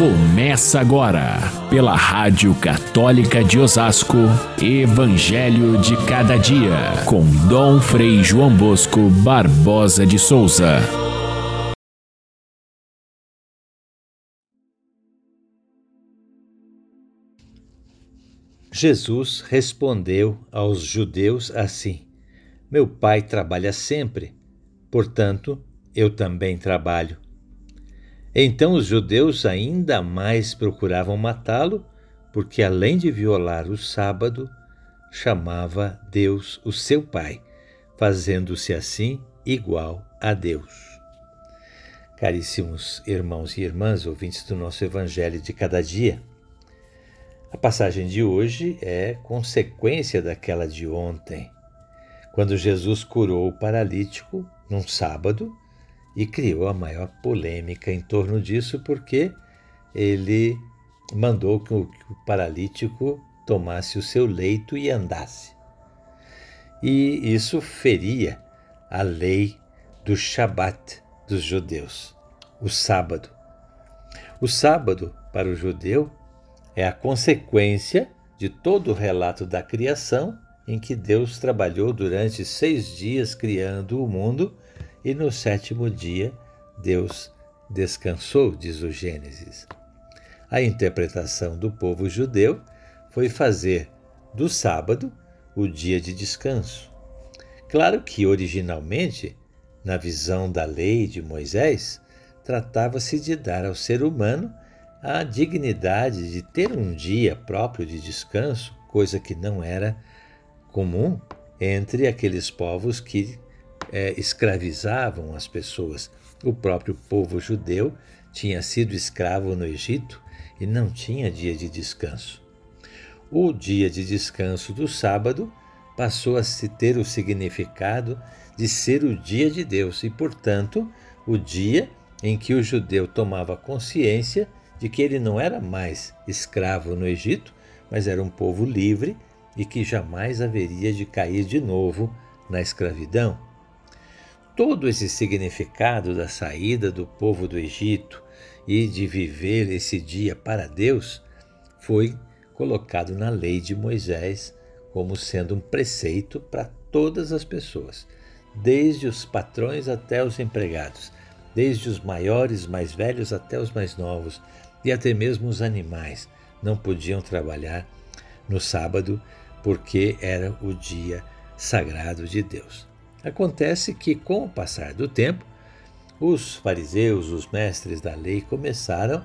Começa agora, pela Rádio Católica de Osasco, Evangelho de Cada Dia, com Dom Frei João Bosco Barbosa de Souza. Jesus respondeu aos judeus assim: Meu pai trabalha sempre, portanto, eu também trabalho. Então os judeus ainda mais procuravam matá-lo, porque além de violar o sábado, chamava Deus o seu Pai, fazendo-se assim igual a Deus. Caríssimos irmãos e irmãs, ouvintes do nosso Evangelho de cada dia, a passagem de hoje é consequência daquela de ontem, quando Jesus curou o paralítico num sábado e criou a maior polêmica em torno disso, porque ele mandou que o, paralítico tomasse o seu leito e andasse. E isso feria a lei do Shabat dos judeus, o sábado. O sábado, para o judeu, é a consequência de todo o relato da criação em que Deus trabalhou durante seis dias criando o mundo e no sétimo dia Deus descansou, diz o Gênesis. A interpretação do povo judeu foi fazer do sábado o dia de descanso. Claro que originalmente, na visão da lei de Moisés, tratava-se de dar ao ser humano a dignidade de ter um dia próprio de descanso, coisa que não era comum entre aqueles povos que é, escravizavam as pessoas. O próprio povo judeu tinha sido escravo no Egito e não tinha dia de descanso. O dia de descanso do sábado passou a se ter o significado de ser o dia de Deus e, portanto, o dia em que o judeu tomava consciência de que ele não era mais escravo no Egito, mas era um povo livre e que jamais haveria de cair de novo na escravidão todo esse significado da saída do povo do Egito e de viver esse dia para Deus foi colocado na lei de Moisés como sendo um preceito para todas as pessoas, desde os patrões até os empregados, desde os maiores, mais velhos até os mais novos, e até mesmo os animais não podiam trabalhar no sábado porque era o dia sagrado de Deus. Acontece que, com o passar do tempo, os fariseus, os mestres da lei, começaram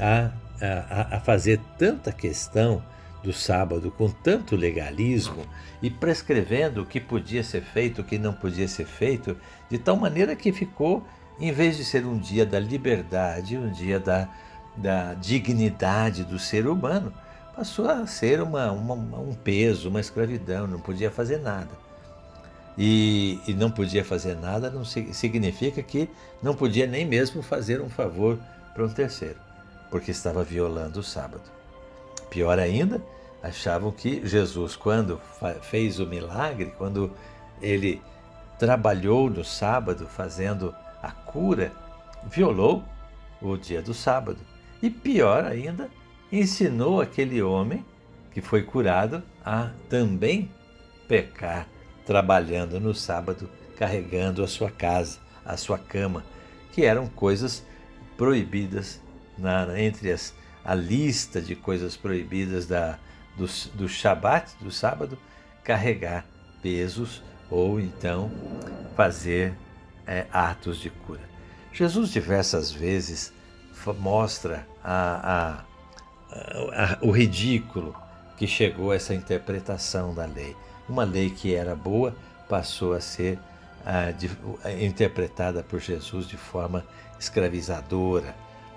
a, a, a fazer tanta questão do sábado com tanto legalismo e prescrevendo o que podia ser feito, o que não podia ser feito, de tal maneira que ficou, em vez de ser um dia da liberdade, um dia da, da dignidade do ser humano, passou a ser uma, uma, um peso, uma escravidão, não podia fazer nada e, e não podia fazer nada, não significa que não podia nem mesmo fazer um favor para um terceiro, porque estava violando o sábado. Pior ainda, achavam que Jesus, quando fez o milagre, quando ele trabalhou no sábado fazendo a cura, violou o dia do sábado. E pior ainda, ensinou aquele homem que foi curado a também pecar trabalhando no sábado, carregando a sua casa, a sua cama, que eram coisas proibidas na, entre as, a lista de coisas proibidas da, do, do Shabat, do sábado, carregar pesos ou então fazer é, atos de cura. Jesus diversas vezes mostra a, a, a, o ridículo que chegou a essa interpretação da lei uma lei que era boa passou a ser ah, de, interpretada por Jesus de forma escravizadora,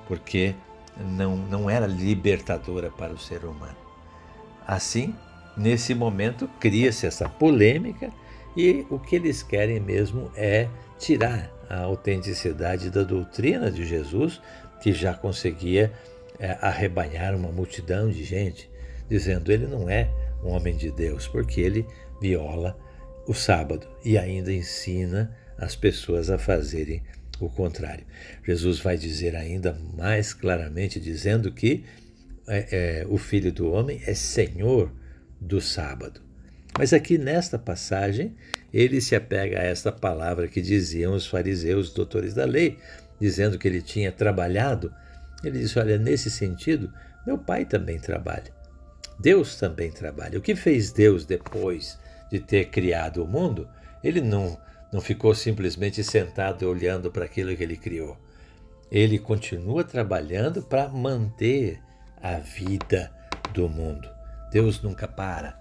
porque não, não era libertadora para o ser humano. Assim, nesse momento, cria-se essa polêmica e o que eles querem mesmo é tirar a autenticidade da doutrina de Jesus, que já conseguia é, arrebanhar uma multidão de gente, dizendo ele não é um homem de Deus, porque ele viola o sábado e ainda ensina as pessoas a fazerem o contrário. Jesus vai dizer ainda mais claramente, dizendo que é, é, o Filho do Homem é Senhor do sábado. Mas aqui nesta passagem, ele se apega a esta palavra que diziam os fariseus, doutores da lei, dizendo que ele tinha trabalhado. Ele diz: Olha, nesse sentido, meu pai também trabalha. Deus também trabalha. O que fez Deus depois de ter criado o mundo? Ele não, não ficou simplesmente sentado olhando para aquilo que ele criou. Ele continua trabalhando para manter a vida do mundo. Deus nunca para.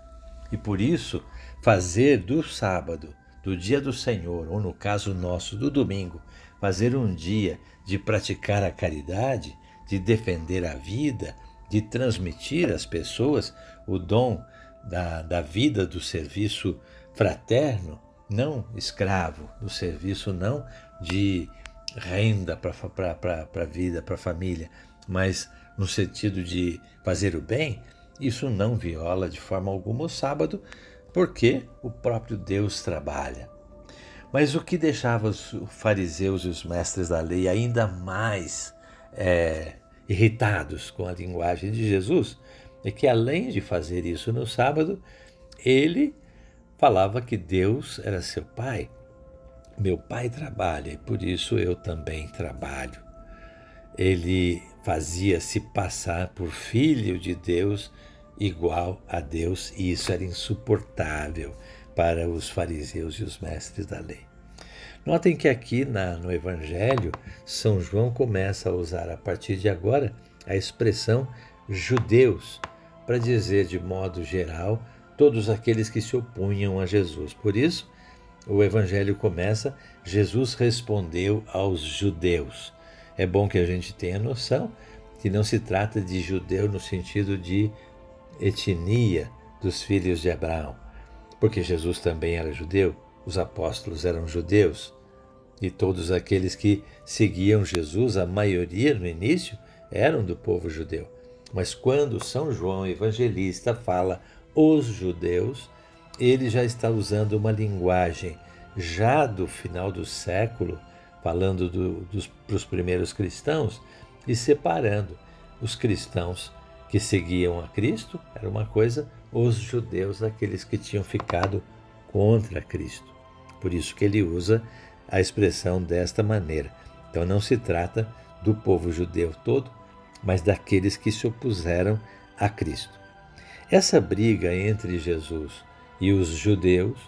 E por isso, fazer do sábado, do dia do Senhor, ou no caso nosso, do domingo, fazer um dia de praticar a caridade, de defender a vida, de transmitir às pessoas o dom da, da vida do serviço fraterno, não escravo, do serviço não de renda para a vida, para a família, mas no sentido de fazer o bem, isso não viola de forma alguma o sábado, porque o próprio Deus trabalha. Mas o que deixava os fariseus e os mestres da lei ainda mais é, irritados com a linguagem de Jesus é que, além de fazer isso no sábado, ele falava que Deus era seu pai. Meu pai trabalha e por isso eu também trabalho. Ele fazia-se passar por filho de Deus igual a Deus, e isso era insuportável para os fariseus e os mestres da lei. Notem que aqui na, no Evangelho, São João começa a usar a partir de agora a expressão judeus, para dizer de modo geral todos aqueles que se opunham a Jesus. Por isso, o Evangelho começa: Jesus respondeu aos judeus. É bom que a gente tenha noção que não se trata de judeu no sentido de etnia dos filhos de Abraão, porque Jesus também era judeu, os apóstolos eram judeus, e todos aqueles que seguiam Jesus, a maioria no início, eram do povo judeu. Mas quando São João Evangelista fala os judeus, ele já está usando uma linguagem já do final do século, falando do, dos os primeiros cristãos e separando os cristãos que seguiam a Cristo, era uma coisa, os judeus, aqueles que tinham ficado contra Cristo. Por isso que ele usa a expressão desta maneira. Então não se trata do povo judeu todo, mas daqueles que se opuseram a Cristo. Essa briga entre Jesus e os judeus,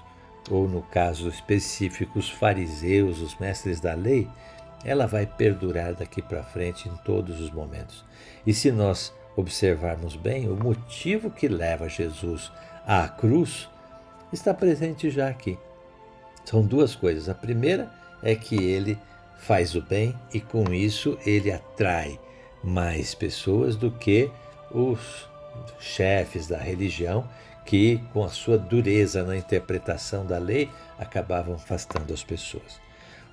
ou no caso específico os fariseus, os mestres da lei, ela vai perdurar daqui para frente em todos os momentos. E se nós observarmos bem, o motivo que leva Jesus à cruz está presente já aqui. São duas coisas. A primeira é que ele faz o bem e com isso ele atrai mais pessoas do que os chefes da religião que, com a sua dureza na interpretação da lei, acabavam afastando as pessoas.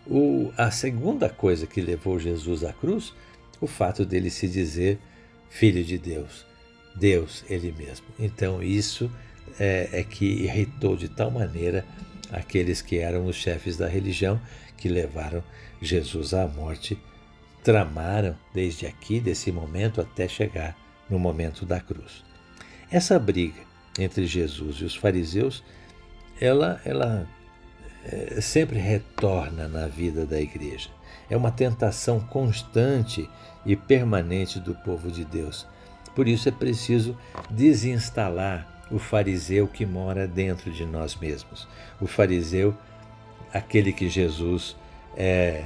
O, a segunda coisa que levou Jesus à cruz, o fato dele se dizer Filho de Deus, Deus Ele mesmo. Então, isso é, é que irritou de tal maneira aqueles que eram os chefes da religião que levaram Jesus à morte, tramaram desde aqui, desse momento, até chegar no momento da cruz. Essa briga entre Jesus e os fariseus, ela, ela é, sempre retorna na vida da igreja. É uma tentação constante e permanente do povo de Deus. Por isso é preciso desinstalar o fariseu que mora dentro de nós mesmos. O fariseu, aquele que Jesus é,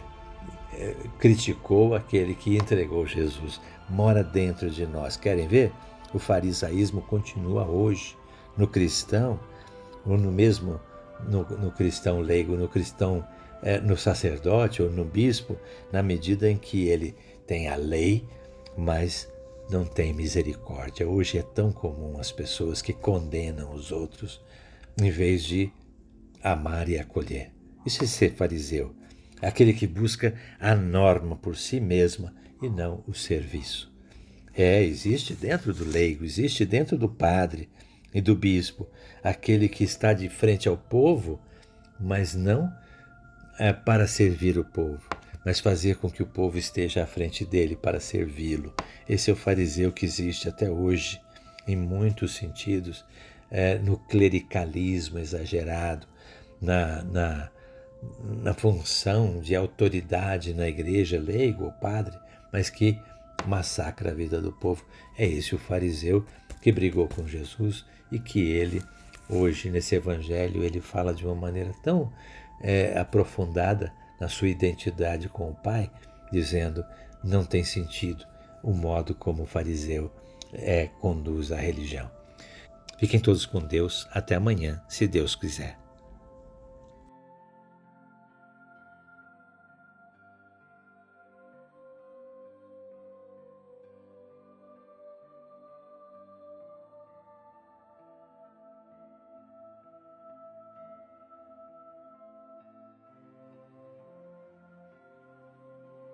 é, criticou, aquele que entregou Jesus, mora dentro de nós. Querem ver? O farisaísmo continua hoje no cristão, ou no mesmo no, no cristão leigo, no cristão, é, no sacerdote ou no bispo, na medida em que ele tem a lei, mas não tem misericórdia. Hoje é tão comum as pessoas que condenam os outros em vez de amar e acolher. Isso é ser fariseu, aquele que busca a norma por si mesma e não o serviço. É, existe dentro do leigo, existe dentro do padre, e do bispo, aquele que está de frente ao povo, mas não é para servir o povo, mas fazer com que o povo esteja à frente dele para servi-lo. Esse é o fariseu que existe até hoje, em muitos sentidos, é, no clericalismo exagerado, na, na, na função de autoridade na igreja, leigo ou padre, mas que massacra a vida do povo. É esse o fariseu que brigou com Jesus e que ele, hoje, nesse evangelho, ele fala de uma maneira tão é, aprofundada na sua identidade com o Pai, dizendo: não tem sentido o modo como o fariseu é, conduz a religião. Fiquem todos com Deus. Até amanhã, se Deus quiser.